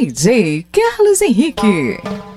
DJ Carlos Henrique.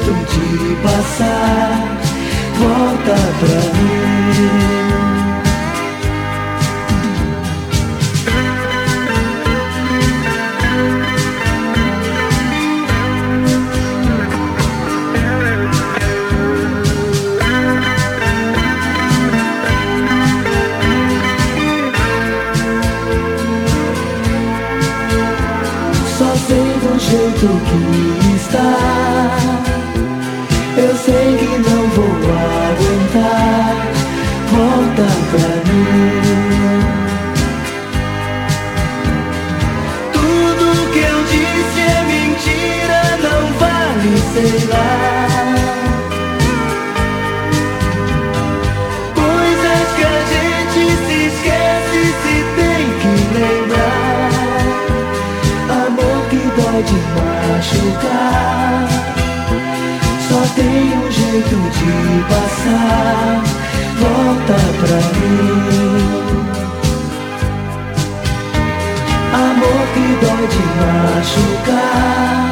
Jeito de passar. Volta pra mim. jeito que está. Só tem um jeito de passar. Volta pra mim. Amor que dói de machucar.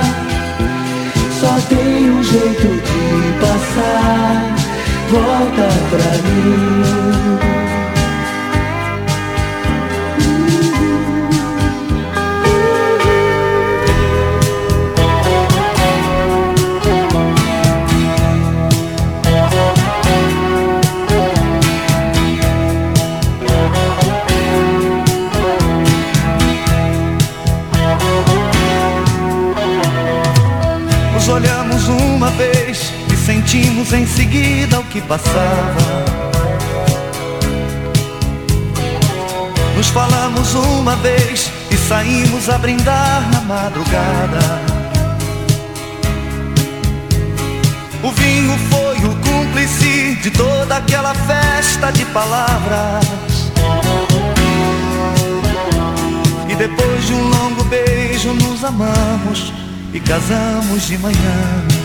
Só tem um jeito de passar. Volta pra mim. Sentimos em seguida o que passava. Nos falamos uma vez e saímos a brindar na madrugada. O vinho foi o cúmplice de toda aquela festa de palavras. E depois de um longo beijo nos amamos e casamos de manhã.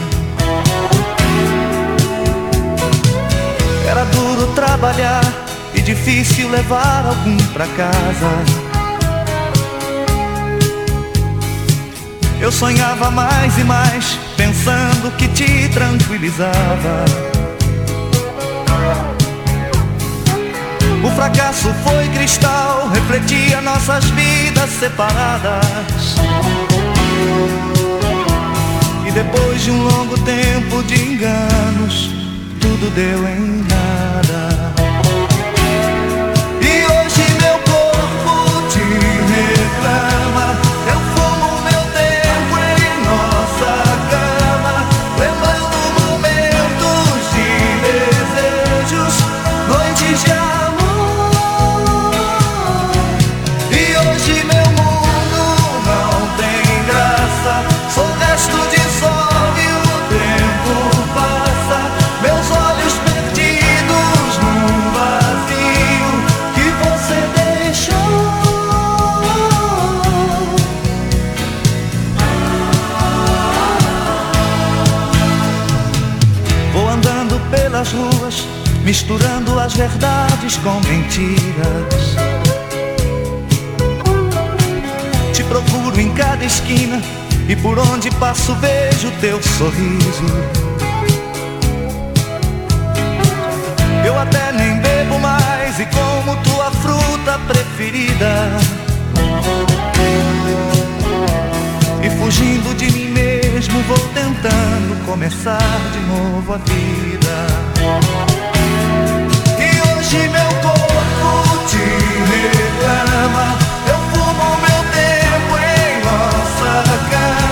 Trabalhar e difícil levar algum pra casa. Eu sonhava mais e mais, pensando que te tranquilizava. O fracasso foi cristal, refletia nossas vidas separadas. E depois de um longo tempo de enganos, tudo deu em misturando as verdades com mentiras. Te procuro em cada esquina e por onde passo vejo teu sorriso. Eu até nem bebo mais e como tua fruta preferida. E fugindo de mim mesmo vou tentando começar de novo a vida. Hoje meu corpo te reclama. Eu fumo meu tempo em nossa cama,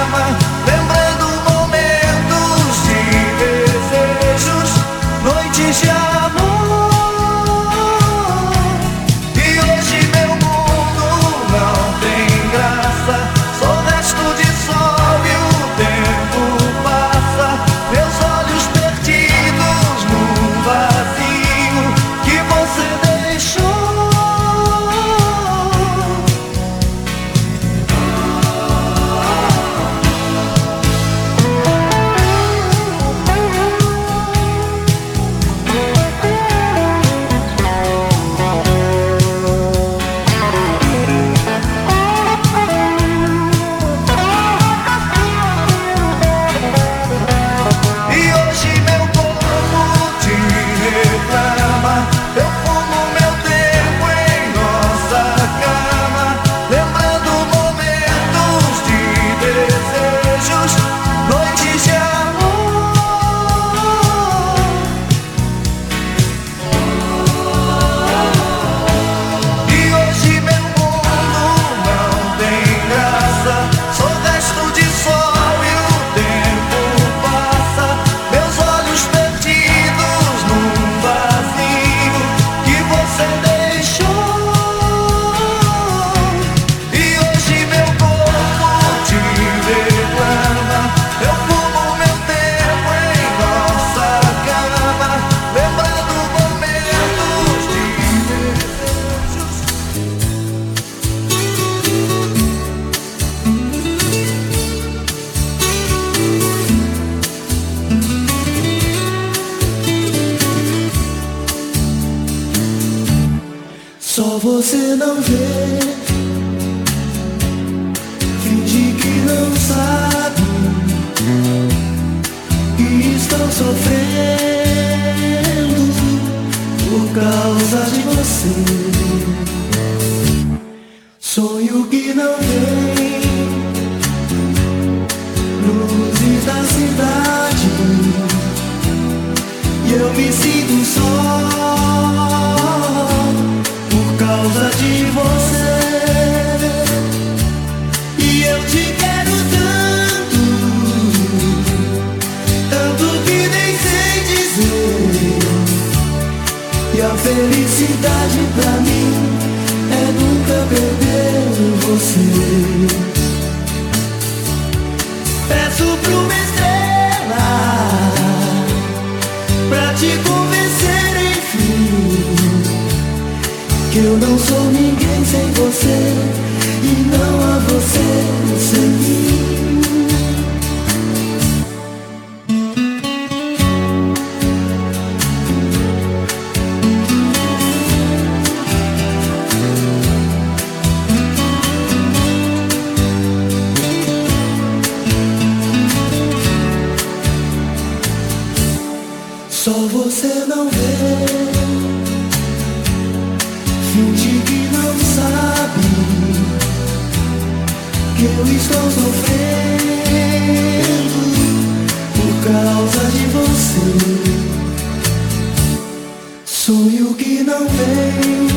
Vem,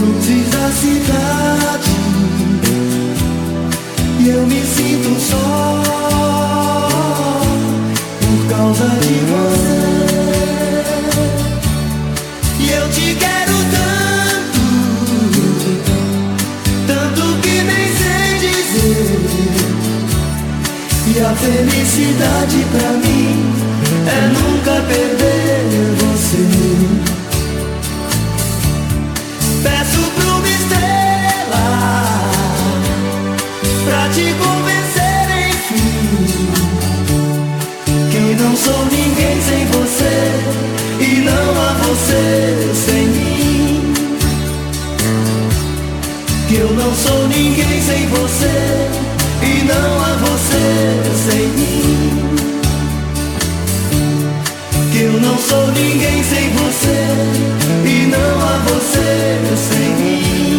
luzes da cidade, e eu me sinto só por causa de você. Eu te quero tanto, tanto que nem sei dizer. E a felicidade pra mim é nunca perder sou ninguém sem você e não há você sem mim. Que eu não sou ninguém sem você e não há você sem mim. Que eu não sou ninguém sem você e não há você sem mim.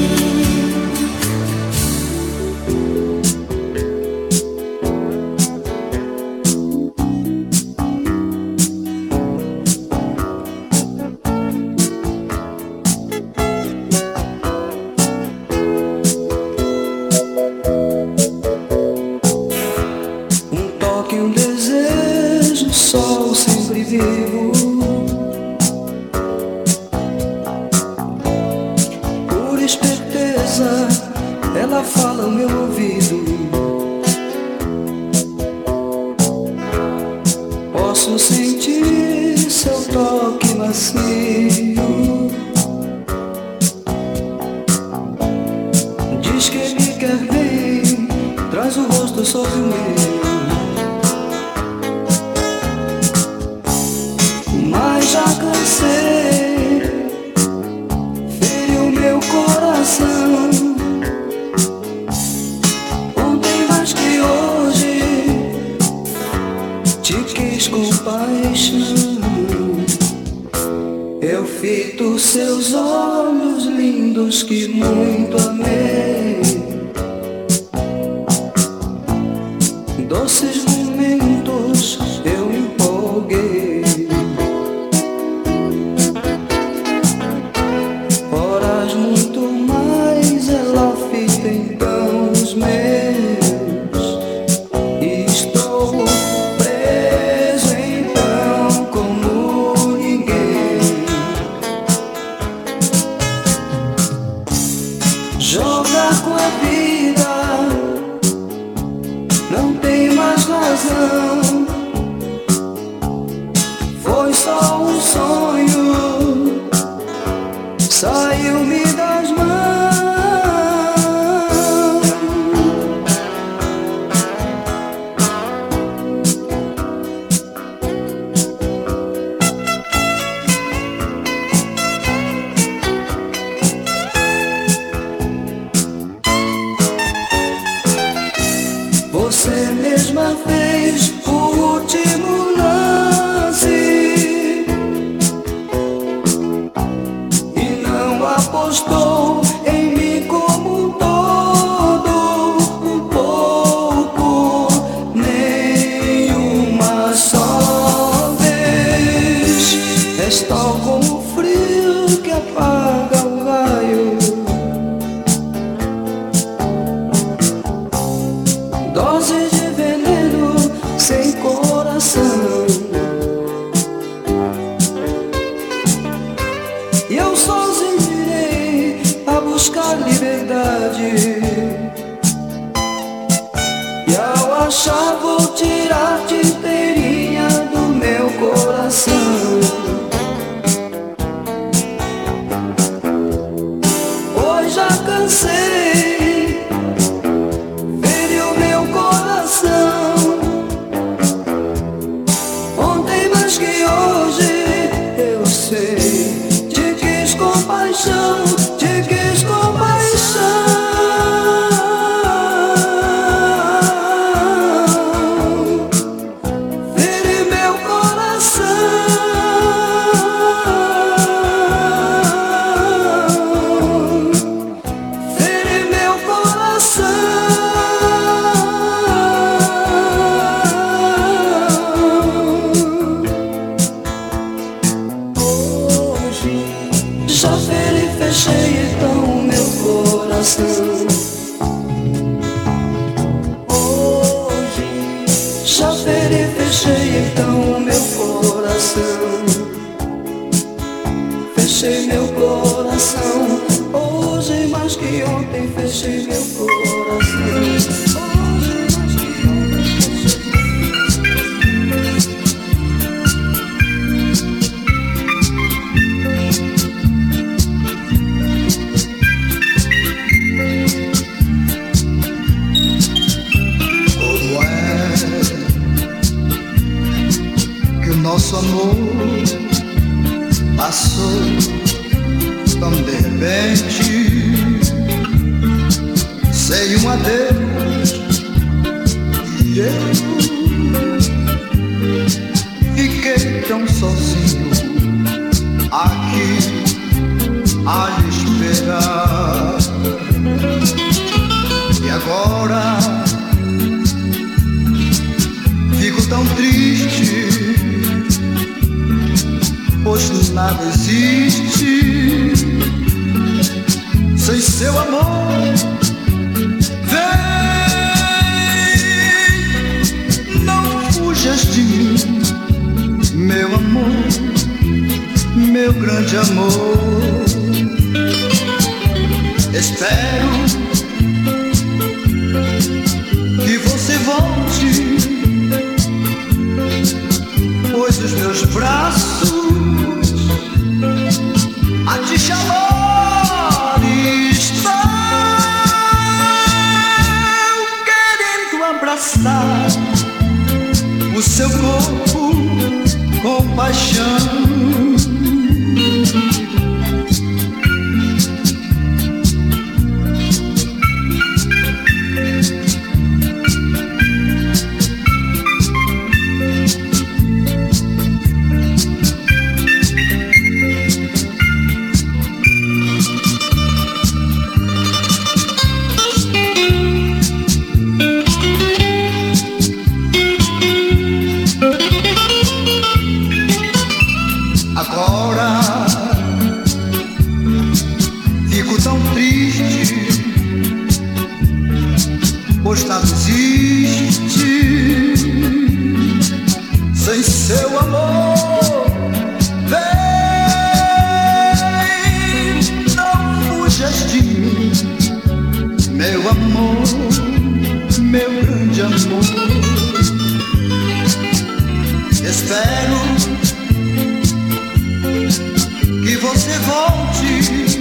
você volte,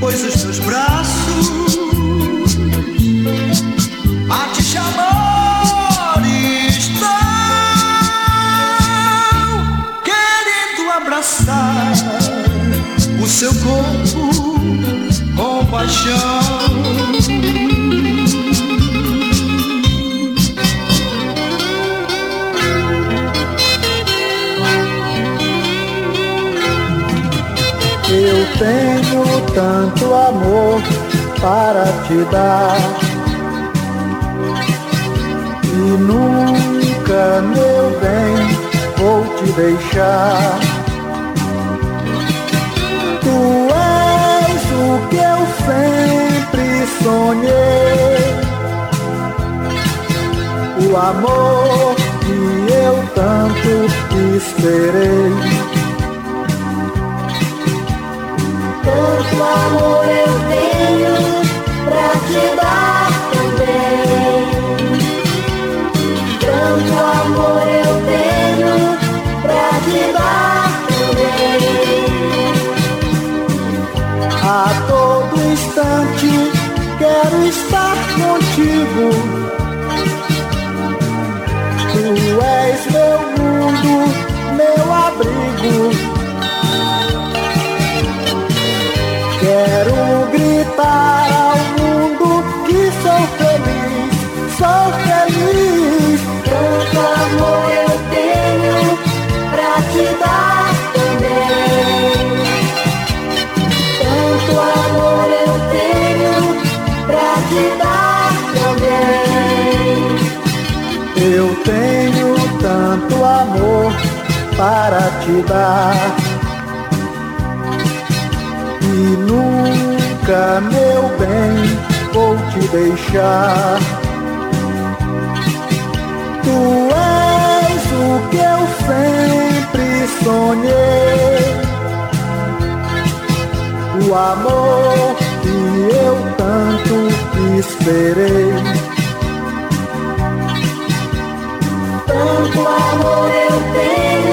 pois os seus braços a te chamar. abraçar o seu corpo com paixão. Tanto amor para te dar. E nunca, meu bem, vou te deixar. Tu és o que eu sempre sonhei. O amor que eu tanto esperei. Tanto amor eu tenho pra te dar também. Tanto amor eu tenho pra te dar também. A todo instante quero estar contigo. Tu és meu mundo, meu abrigo. Gritar ao mundo que sou feliz, sou feliz. Tanto amor eu tenho pra te dar também. Tanto amor eu tenho pra te dar também. Eu tenho tanto amor para te dar. Nunca, meu bem, vou te deixar. Tu és o que eu sempre sonhei. O amor que eu tanto esperei. Tanto amor eu tenho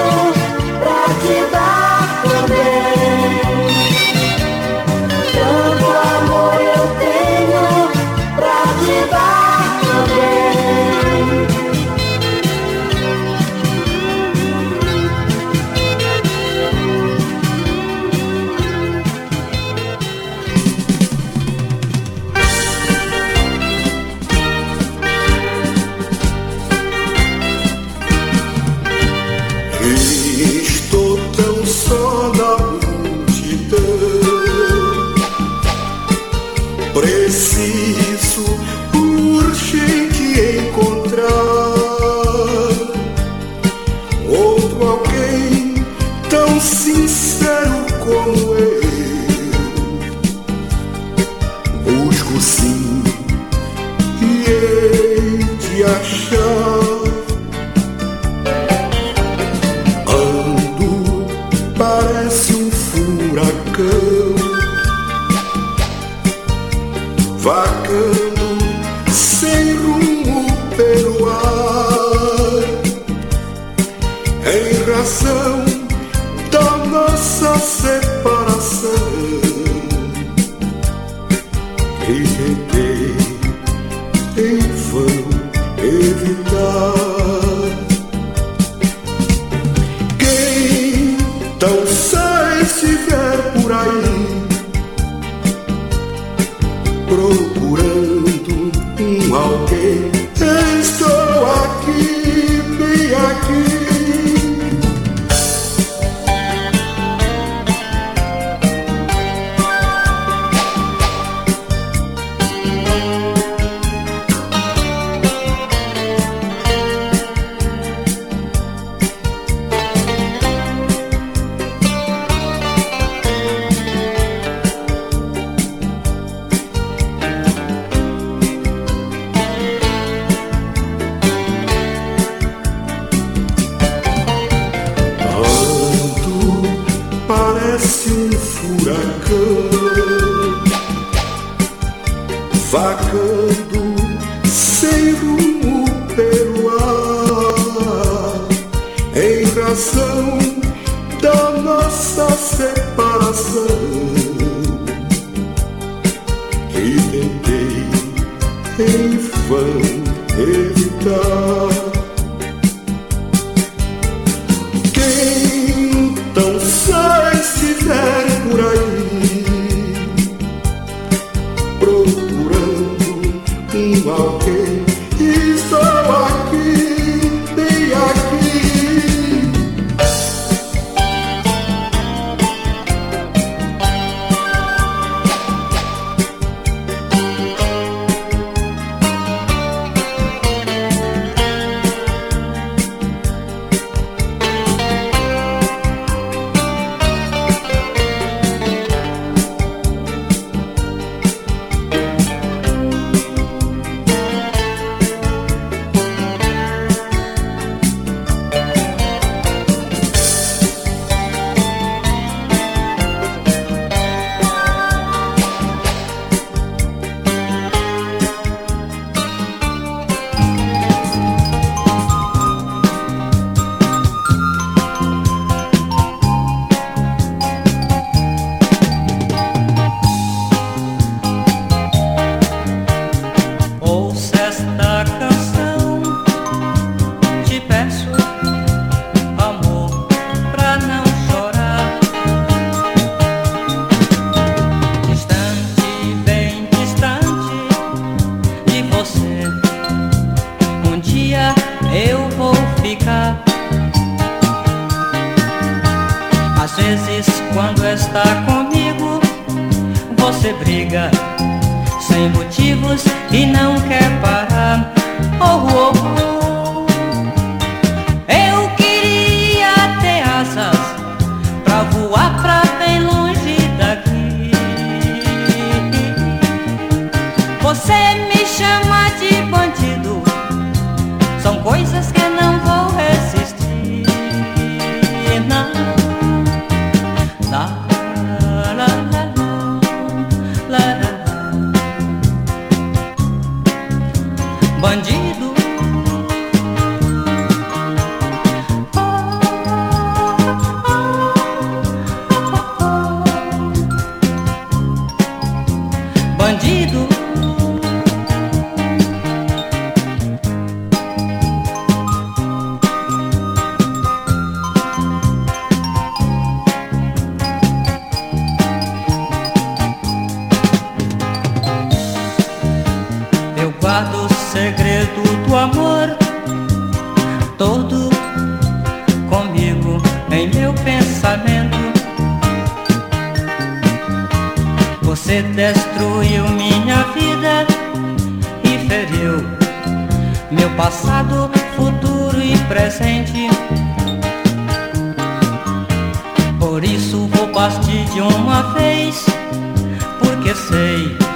passado, futuro e presente. Por isso vou partir de uma vez, porque sei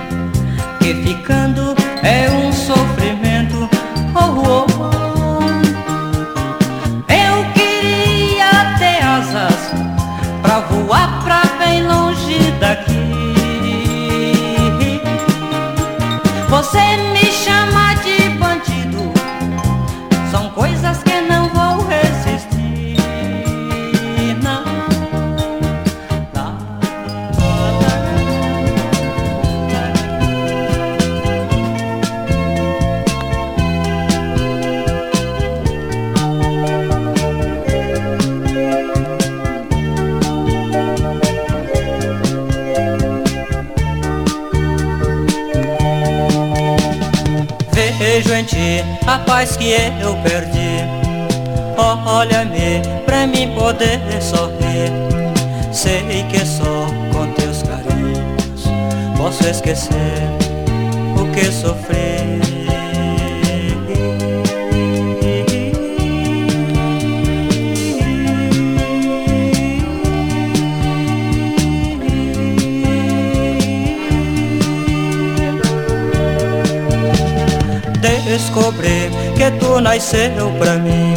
pra mim.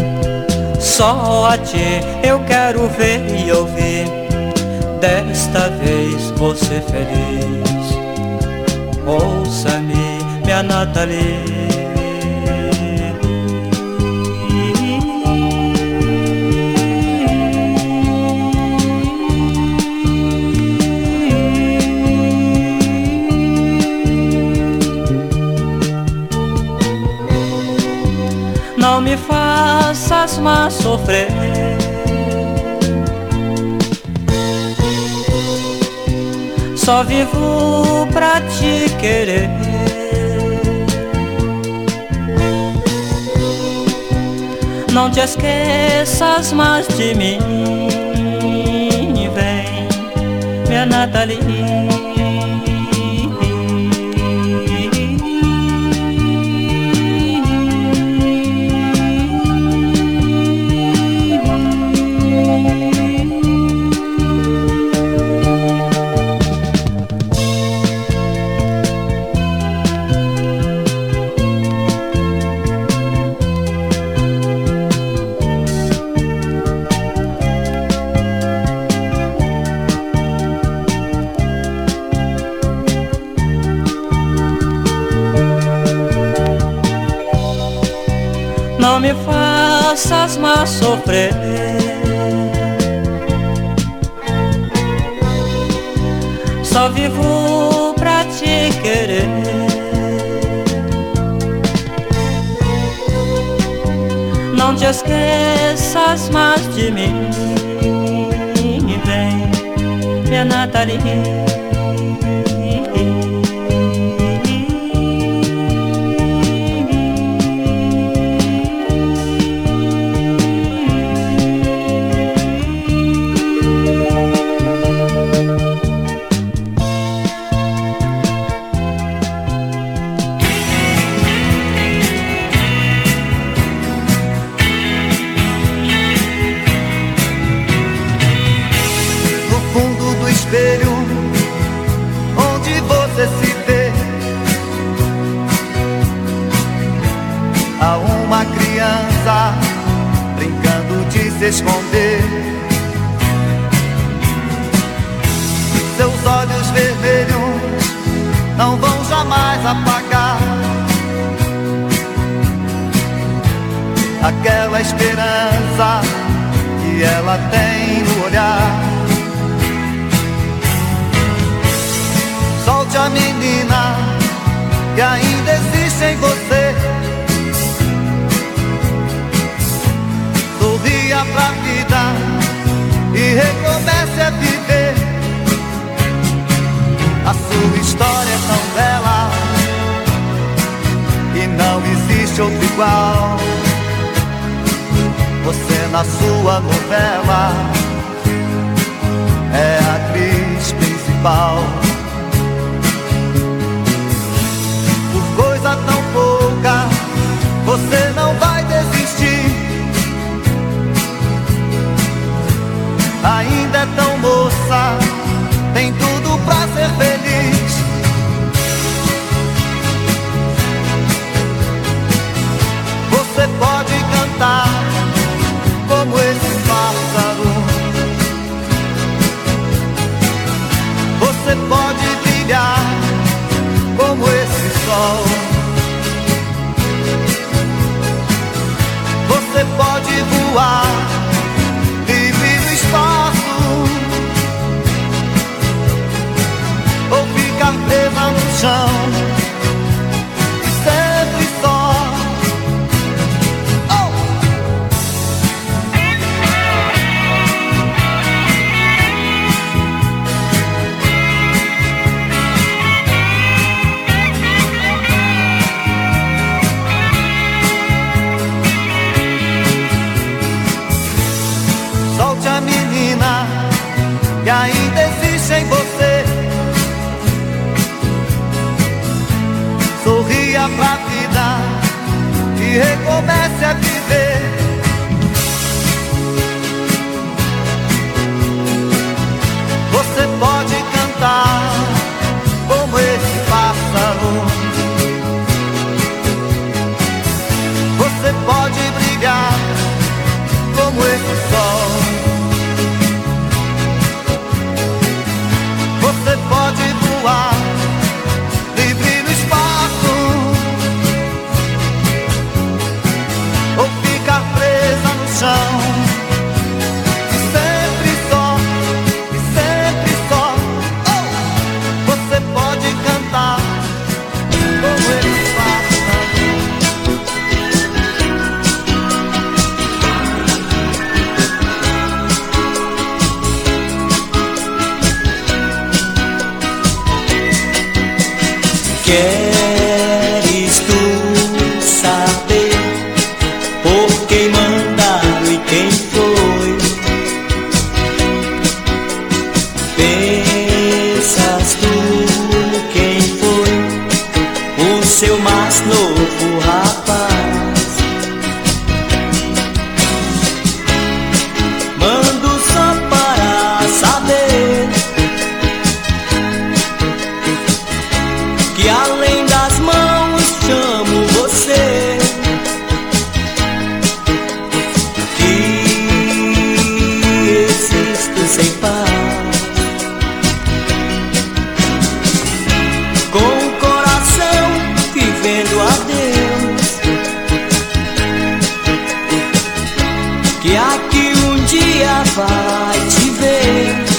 Só a ti eu quero ver e ouvir. Desta vez ser feliz. Ouça-me, minha Nathalie. Mais sofrer. Só vivo pra te querer. Não te esqueças mais de mim. Vem, minha Nathalie. Sofrer. Só vivo pra te querer. Não te esqueças mais de mim. Vem, minha Nathalie. Esconder. Seus olhos vermelhos não vão jamais apagar aquela esperança que ela tem no olhar. Solte a menina que ainda existe em você. Sorria pra vida e recomece a viver. A sua história é tão bela e não existe outro igual. Você na sua novela é a atriz principal. Por coisa tão pouca, você não vai Ainda é tão moça, tem tudo pra ser feliz. dia vai te ver.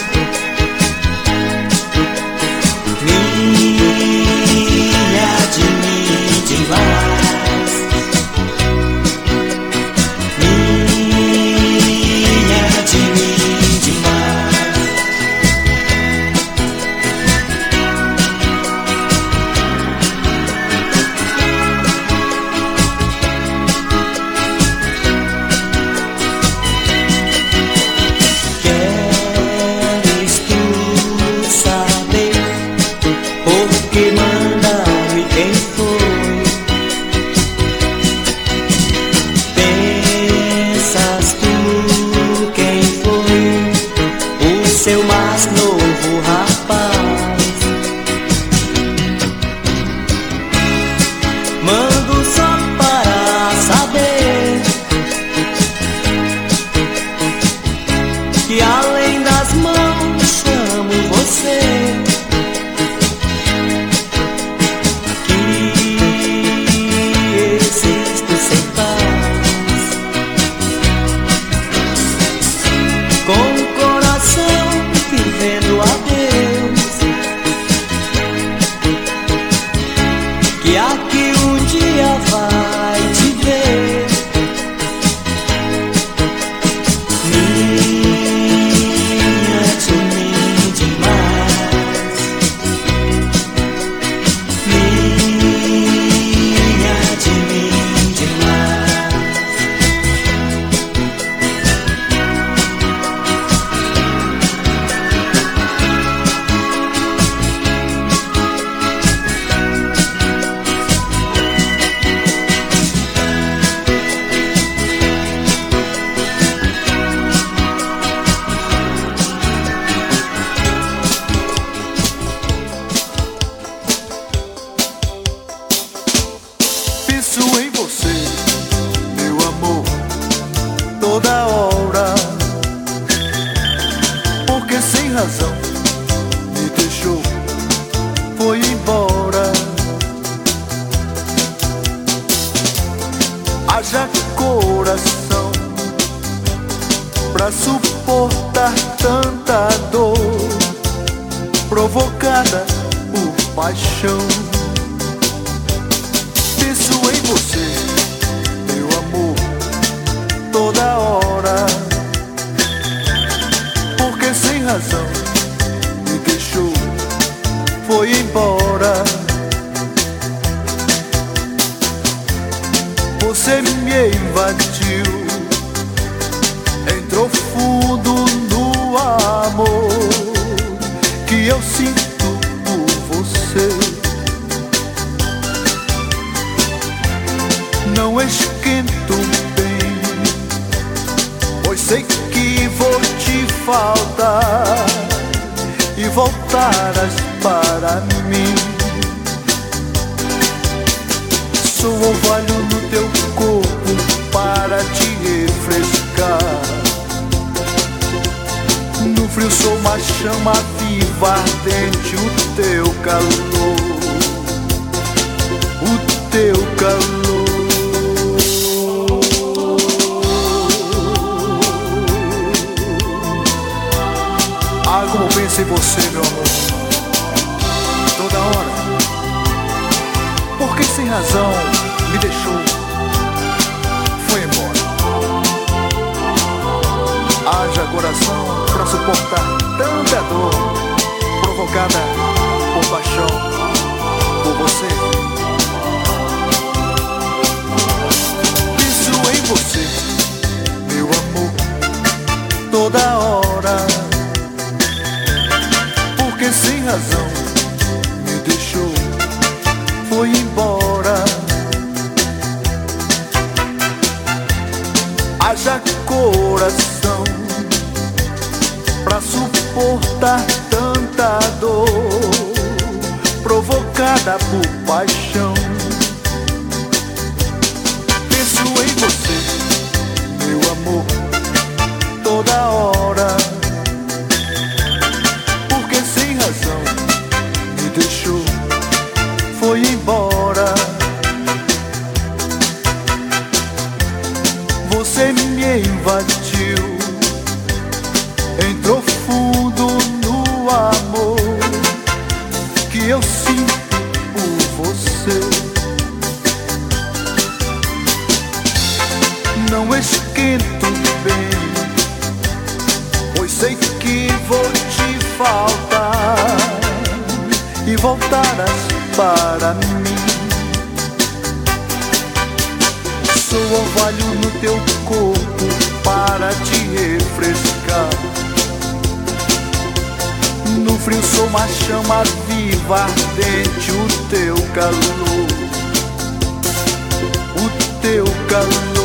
sou orvalho no teu corpo para te refrescar. No frio sou uma chama viva, ardente o teu calor. O teu calor.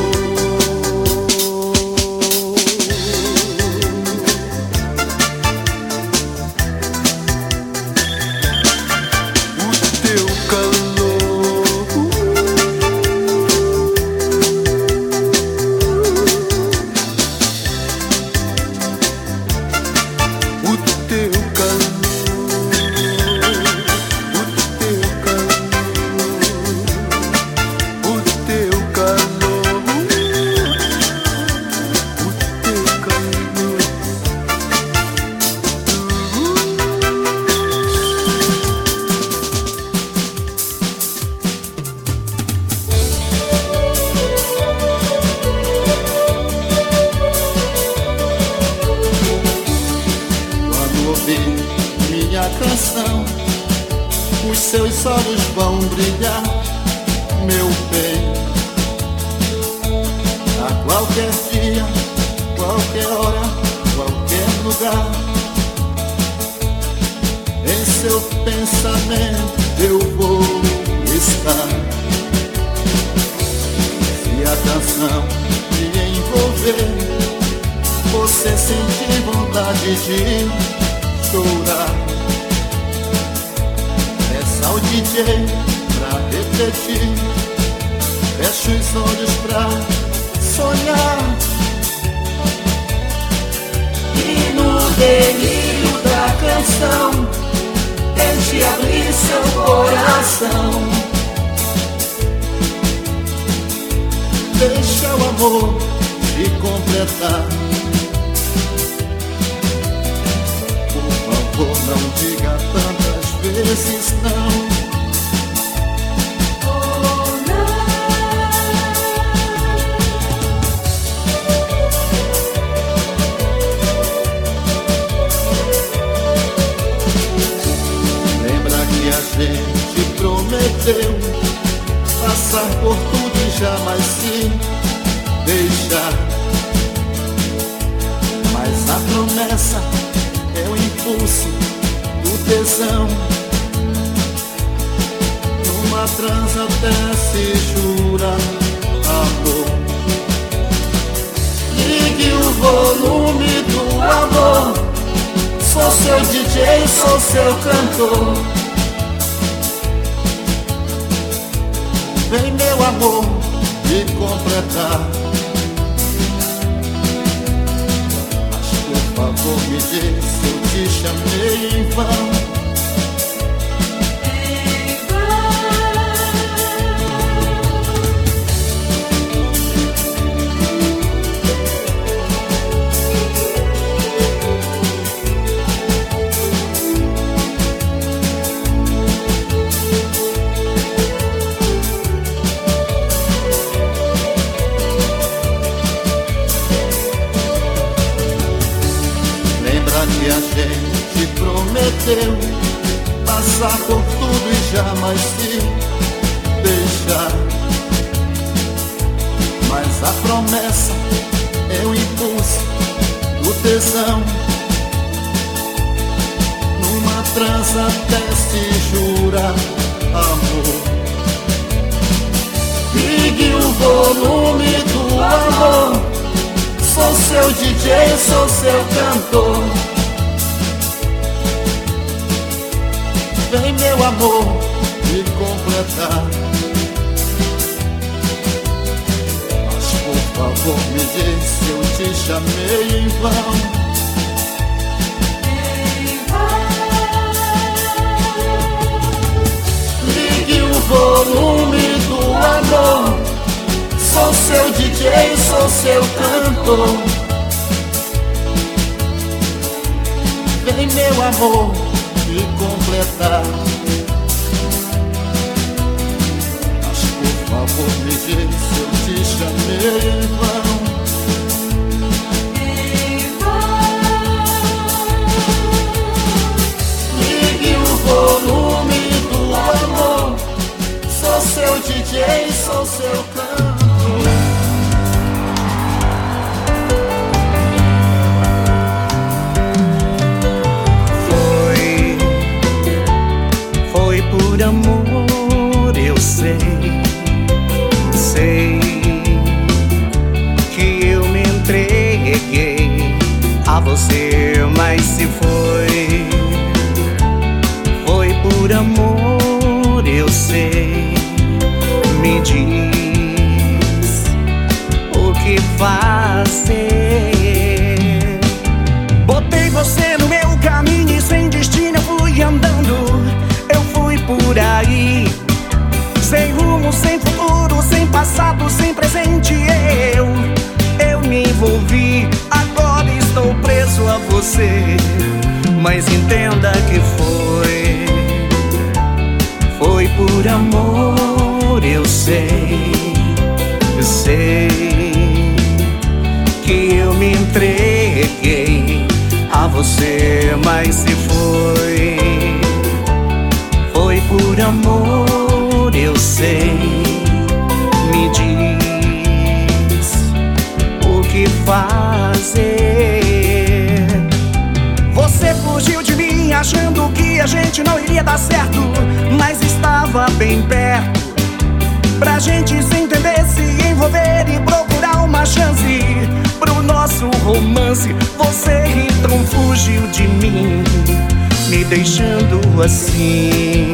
Numa transa até se jura amor. Ligue o volume do amor. Sou seu DJ, sou seu cantor. Vem meu amor me completar. Mas por favor me diz se eu te chamei em vão. Prometeu passar por tudo e jamais se deixar. Mas a promessa é o impulso do tesão. Numa trança até se jura amor. Ligue o volume do amor. Sou seu DJ, sou seu cantor. Vem meu amor me completar. Mas por favor me diz se eu te chamei em vão. Ligue o volume do amor. Sou seu DJ, sou seu cantor. Vem meu amor completar. Mas por favor me diz se eu te chamei em vão. Ligue o volume do amor. Sou seu DJ, sou seu fazer. Botei você no meu caminho e sem destino eu fui andando. Eu fui por aí, sem rumo, sem futuro, sem passado, sem presente. Eu, eu me envolvi, agora estou preso a você. Mas entenda que foi, foi por amor, eu sei, eu sei entreguei a você, mas se foi. Foi por amor, eu sei. Me diz o que fazer. Você fugiu de mim achando que a gente não iria dar certo, mas estava bem perto. Pra gente se entender, se envolver e procurar uma chance pro nosso romance. Você então fugiu de mim, me deixando assim,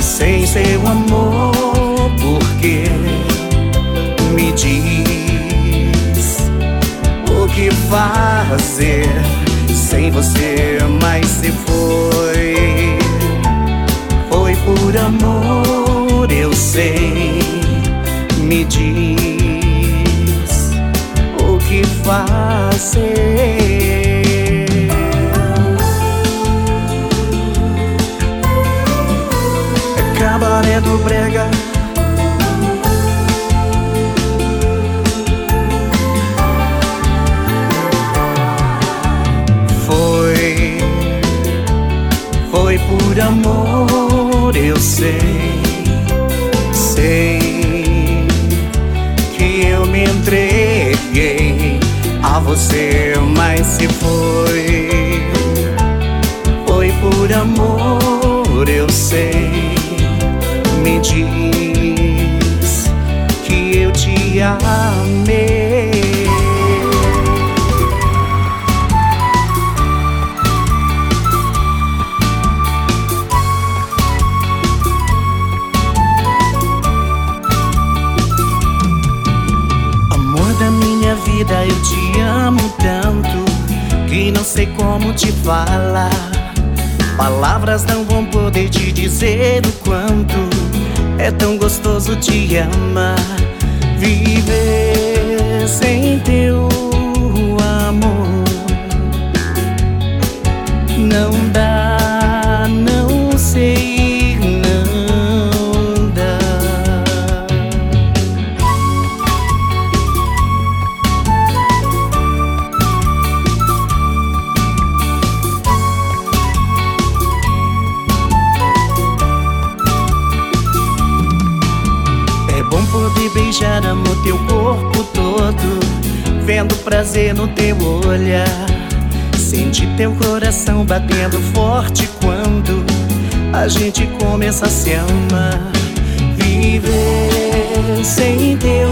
sem seu amor. Por que me diz o que fazer sem você? Mas se foi, foi por amor, eu sei. Fazer. É cabaré do brega. Foi, foi por amor, eu sei, você, mas se foi, foi por amor, eu sei, me diz que eu te amei. Não sei como te falar. Palavras não vão poder te dizer o quanto é tão gostoso te amar. Viver sem teu amor não dá, vendo prazer no teu olhar. Sente teu coração batendo forte quando a gente começa a se amar. Viver sem teu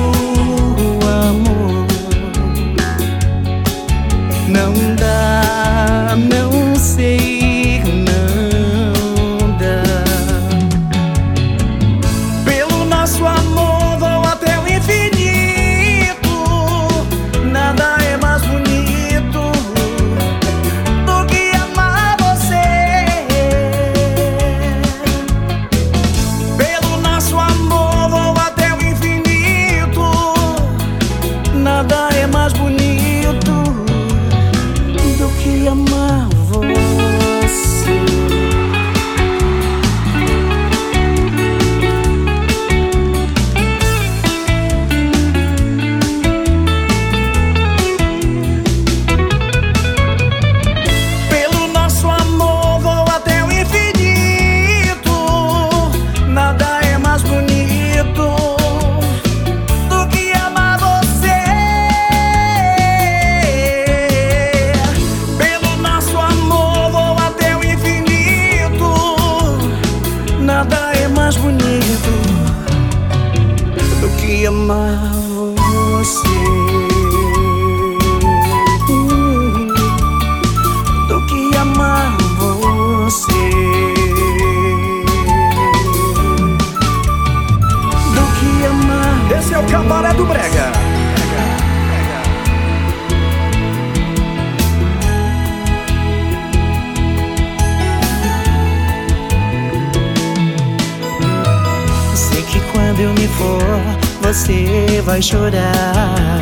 chorar.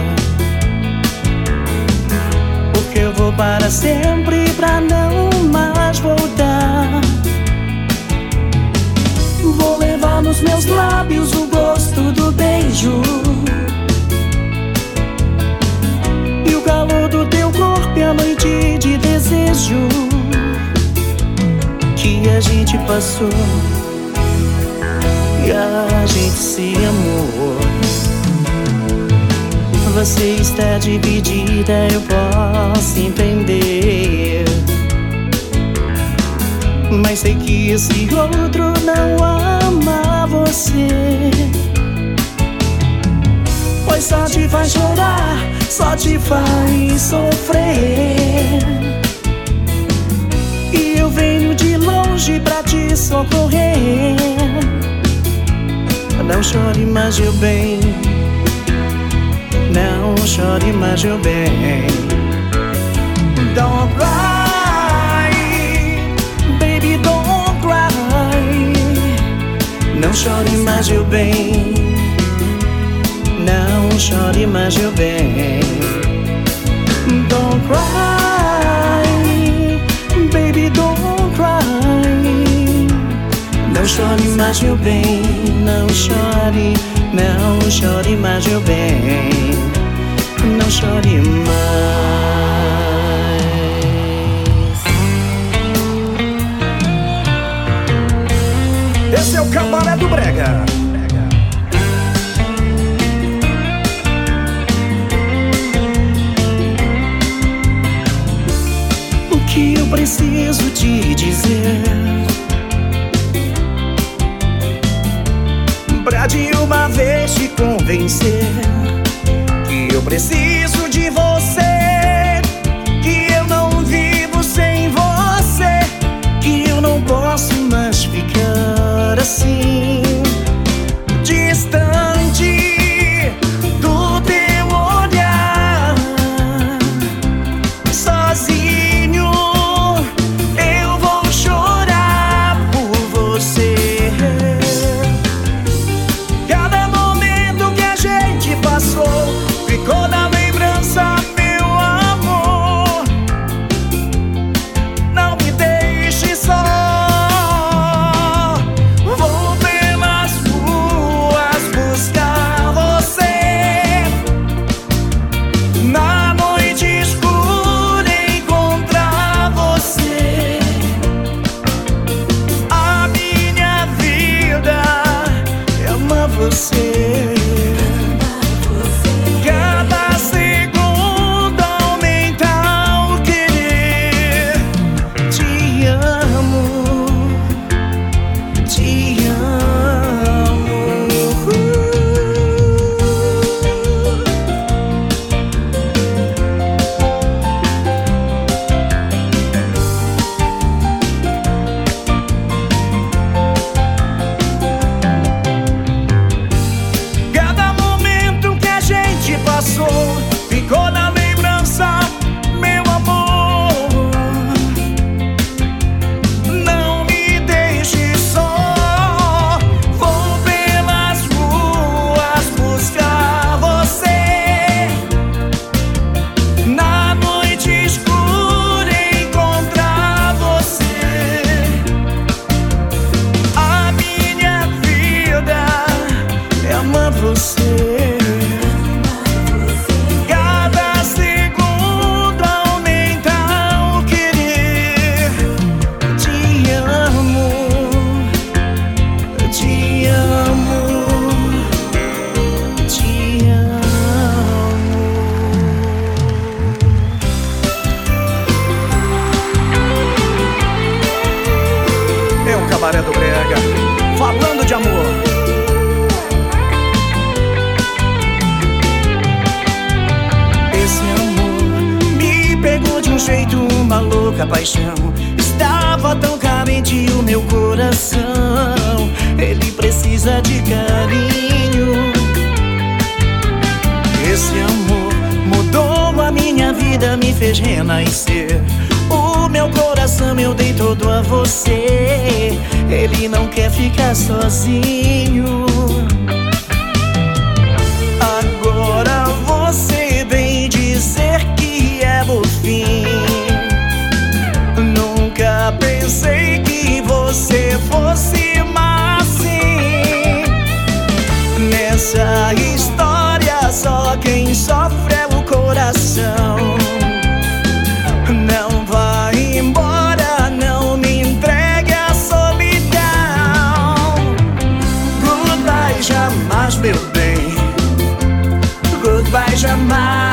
Porque eu vou para sempre pra não mais voltar. Vou levar nos meus lábios o gosto do beijo. E o calor do teu corpo e a noite de desejo que a gente passou. E a gente se amou você está dividida, eu posso entender. Mas sei que esse outro não ama você. Pois só te faz chorar, só te faz sofrer. E eu venho de longe pra te socorrer. Não chore mais, meu bem. Não chore mais, meu bem. Don't cry Baby, don't cry. Não chore mais, meu bem. Não chore mais, meu bem. Don't cry Baby, don't cry. Não chore mais, meu bem. Não chore não chore mais, meu bem não chore mais. Esse é o cabaré do Brega. O que eu preciso te dizer? Pra de uma vez te convencer preciso meu bem. Goodbye jamais.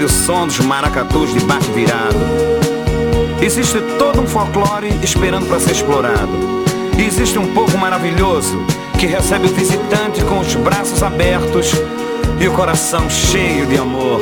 Sob o som dos maracatus de barco virado. Existe todo um folclore esperando para ser explorado. E existe um povo maravilhoso que recebe o visitante com os braços abertos e o coração cheio de amor.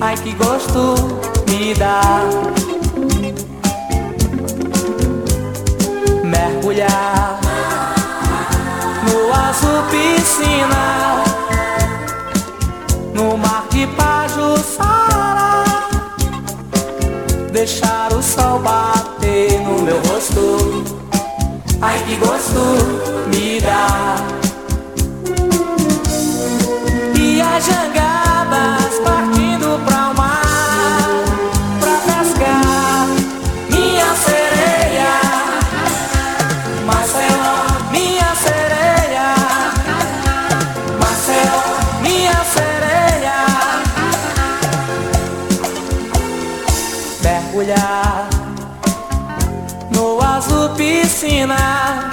Ai que gosto me dá. Mergulhar no azul piscina no mar de Pajuçara. Deixar o sol bater no meu rosto. Ai que gosto me dá. E as jangadas piscina.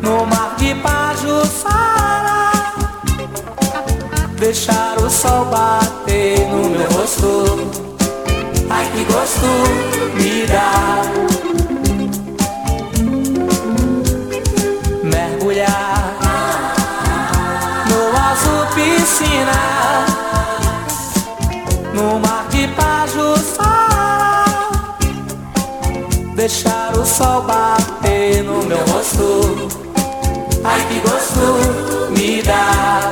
No mar de Pajuçara Deixar o sol bater no meu rosto. Ai que gosto me dá. Mergulhar no azul piscina. No mar Deixar o sol bater no meu rosto. Ai que gosto me dá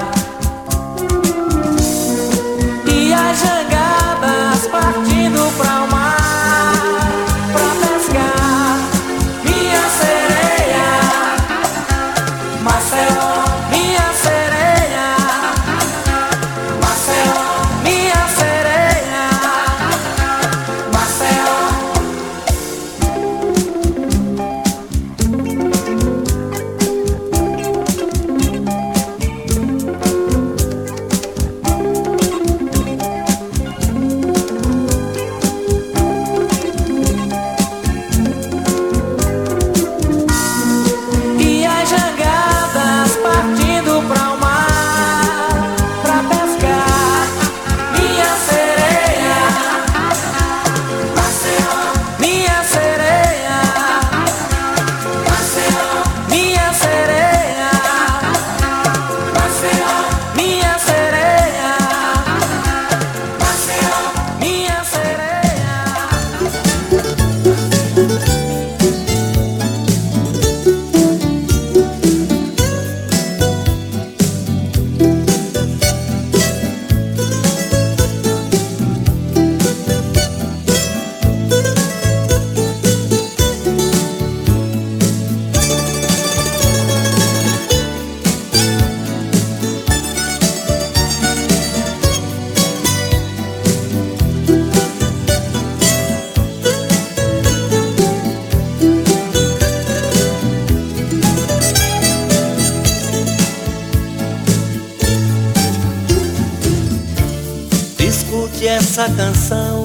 essa canção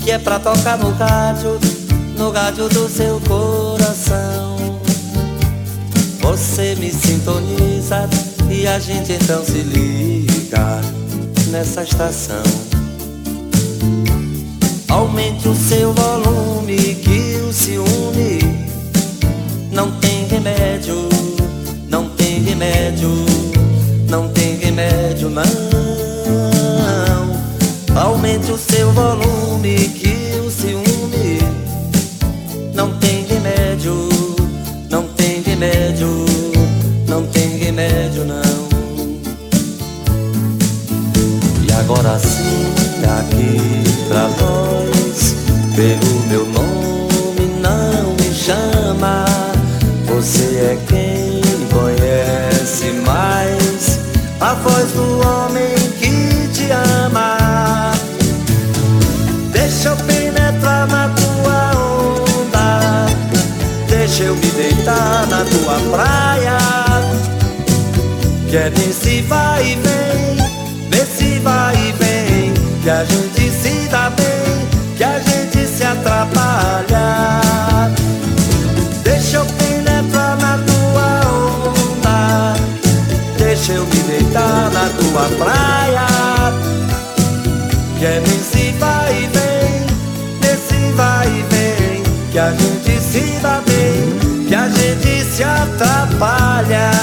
que é pra tocar no rádio, no rádio do seu coração. Você me sintoniza e a gente então se liga nessa estação. Aumente o seu volume que o ciúme não tem remédio, não tem remédio, não tem remédio não. Aumente o seu volume que o ciúme não tem remédio, não tem remédio, não tem remédio não. E agora sim, aqui praia. Que é nesse vai e vem, nesse vai e vem, que a gente se dá bem, que a gente se atrapalha. Deixa eu penetrar na tua onda, deixa eu me deitar na tua praia. Se atrapalha.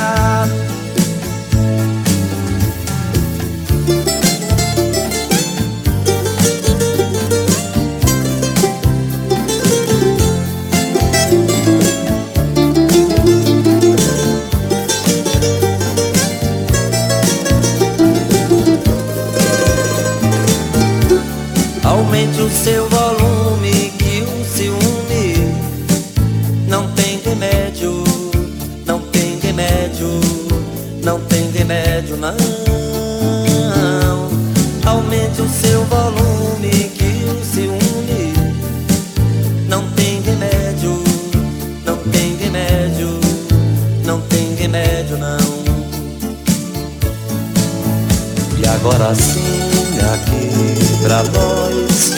Não tem remédio não. Aumente o seu volume que o ciúme não tem remédio, não tem remédio, não tem remédio não. E agora sim, aqui pra nós,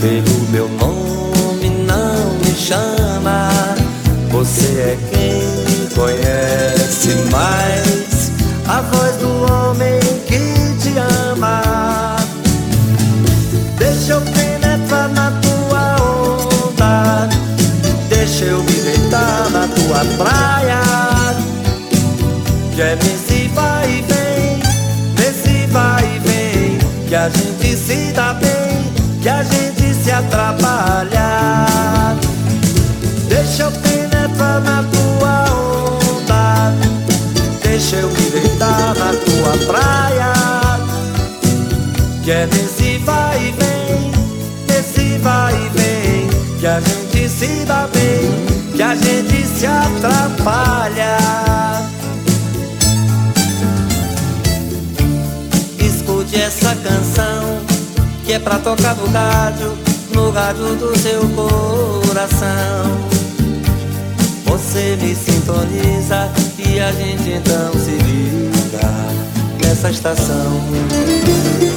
pelo meu nome não me chama. Você é quem conhece mais a voz do homem que te ama. Deixa eu penetrar na tua onda, deixa eu me deitar na tua praia. Que é nesse vai e vem, nesse vai e vem, que a gente se dá bem, que a gente se atrapalha. A gente se dá bem, que a gente se atrapalha. Escute essa canção que é pra tocar no rádio, no rádio do seu coração. Você me sintoniza e a gente então se liga nessa estação.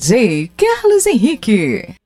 DJ Carlos Henrique.